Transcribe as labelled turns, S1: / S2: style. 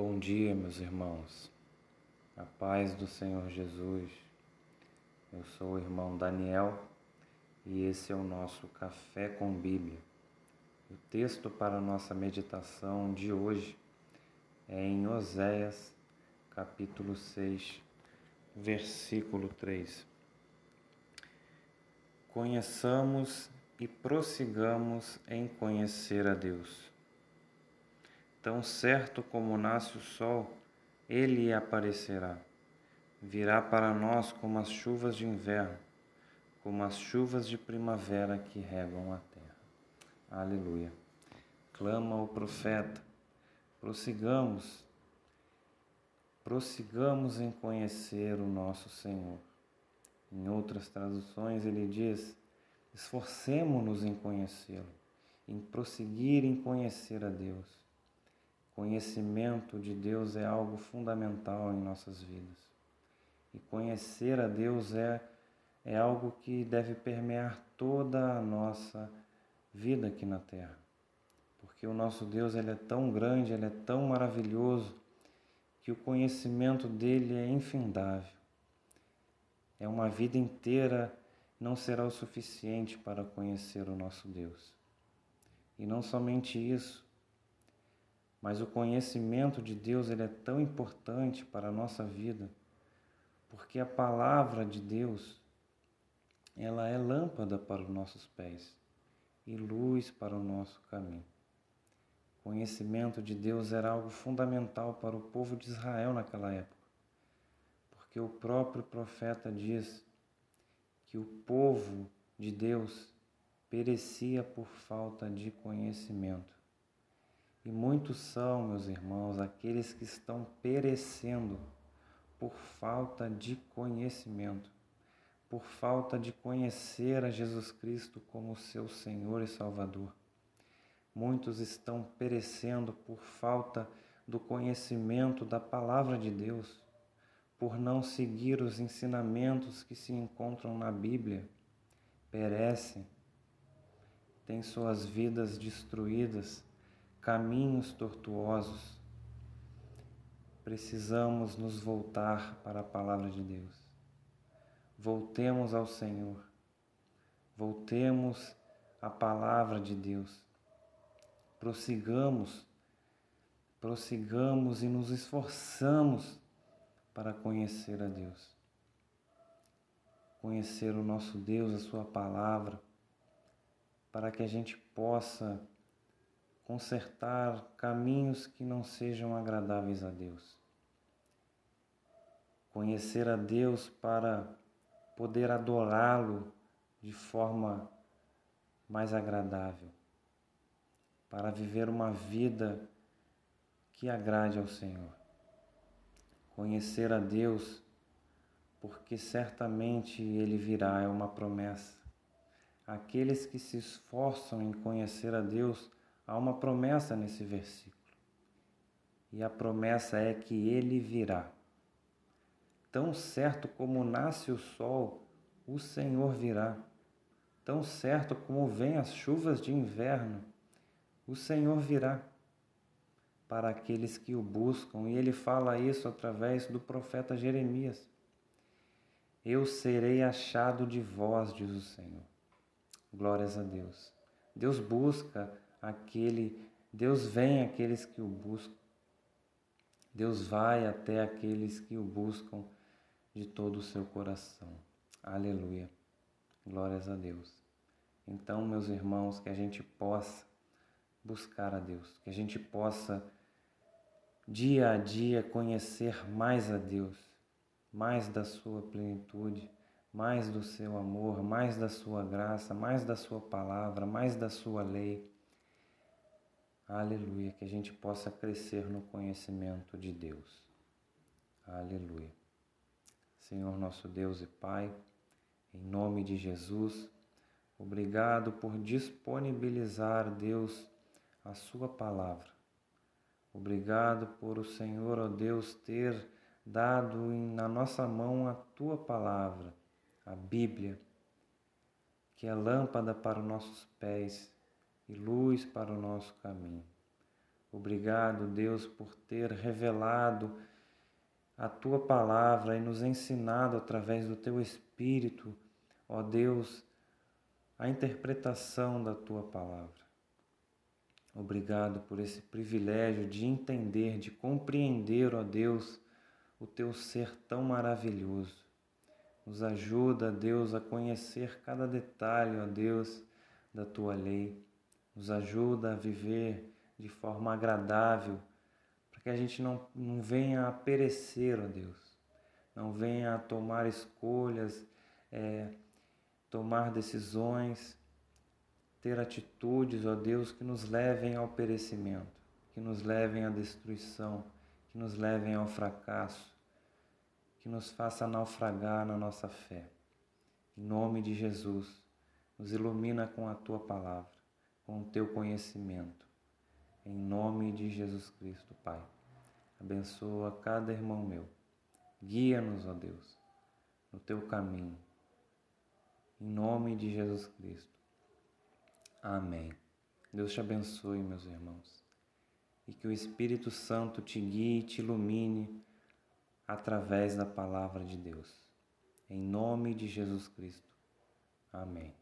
S1: Bom dia, meus irmãos. A paz do Senhor Jesus. Eu sou o irmão Daniel e esse é o nosso Café com Bíblia. O texto para a nossa meditação de hoje é em Oséias, capítulo 6, versículo 3. Conheçamos e prossigamos em conhecer a Deus. Tão certo como nasce o sol, ele aparecerá. Virá para nós como as chuvas de inverno, como as chuvas de primavera que regam a terra. Aleluia. Clama o profeta. Prossigamos, prossigamos em conhecer o nosso Senhor. Em outras traduções, ele diz: esforcemo-nos em conhecê-lo, em prosseguir em conhecer a Deus. Conhecimento de Deus é algo fundamental em nossas vidas. E conhecer a Deus é, é algo que deve permear toda a nossa vida aqui na Terra. Porque o nosso Deus ele é tão grande, ele é tão maravilhoso, que o conhecimento dele é infindável. É uma vida inteira não será o suficiente para conhecer o nosso Deus. E não somente isso, mas o conhecimento de Deus ele é tão importante para a nossa vida, porque a palavra de Deus ela é lâmpada para os nossos pés e luz para o nosso caminho. O conhecimento de Deus era algo fundamental para o povo de Israel naquela época, porque o próprio profeta diz que o povo de Deus perecia por falta de conhecimento. E muitos são, meus irmãos, aqueles que estão perecendo por falta de conhecimento, por falta de conhecer a Jesus Cristo como seu Senhor e Salvador. Muitos estão perecendo por falta do conhecimento da palavra de Deus, por não seguir os ensinamentos que se encontram na Bíblia. Perecem, têm suas vidas destruídas caminhos tortuosos, precisamos nos voltar para a palavra de Deus. Voltemos ao Senhor. Voltemos à palavra de Deus. Prossigamos, prossigamos e nos esforçamos para conhecer a Deus. Conhecer o nosso Deus, a Sua palavra, para que a gente possa consertar caminhos que não sejam agradáveis a Deus. Conhecer a Deus para poder adorá-lo de forma mais agradável, para viver uma vida que agrade ao Senhor. Conhecer a Deus, porque certamente Ele virá, é uma promessa. Aqueles que se esforçam em conhecer a Deus Há uma promessa nesse versículo. E a promessa é que ele virá. Tão certo como nasce o sol, o Senhor virá. Tão certo como vêm as chuvas de inverno, o Senhor virá para aqueles que o buscam. E ele fala isso através do profeta Jeremias. Eu serei achado de vós, diz o Senhor. Glórias a Deus. Deus busca aquele, Deus vem àqueles que o buscam. Deus vai até aqueles que o buscam de todo o seu coração. Aleluia. Glórias a Deus. Então, meus irmãos, que a gente possa buscar a Deus, que a gente possa dia a dia conhecer mais a Deus, mais da sua plenitude, mais do seu amor, mais da sua graça, mais da sua palavra, mais da sua lei Aleluia, que a gente possa crescer no conhecimento de Deus. Aleluia. Senhor nosso Deus e Pai, em nome de Jesus, obrigado por disponibilizar, Deus, a Sua palavra. Obrigado por o Senhor, ó Deus, ter dado na nossa mão a Tua palavra, a Bíblia, que é lâmpada para os nossos pés e luz para o nosso caminho. Obrigado, Deus, por ter revelado a tua palavra e nos ensinado através do teu Espírito, ó Deus, a interpretação da tua palavra. Obrigado por esse privilégio de entender, de compreender, ó Deus, o teu ser tão maravilhoso. Nos ajuda, Deus, a conhecer cada detalhe, ó Deus, da tua lei. Nos ajuda a viver de forma agradável, para que a gente não, não venha a perecer, ó Deus. Não venha a tomar escolhas, é, tomar decisões ter atitudes, ó Deus, que nos levem ao perecimento, que nos levem à destruição, que nos levem ao fracasso, que nos faça naufragar na nossa fé. Em nome de Jesus, nos ilumina com a tua palavra, com o teu conhecimento. Em nome de Jesus Cristo, Pai. Abençoa cada irmão meu. Guia-nos, ó Deus, no teu caminho. Em nome de Jesus Cristo. Amém. Deus te abençoe, meus irmãos, e que o Espírito Santo te guie e te ilumine através da palavra de Deus. Em nome de Jesus Cristo. Amém.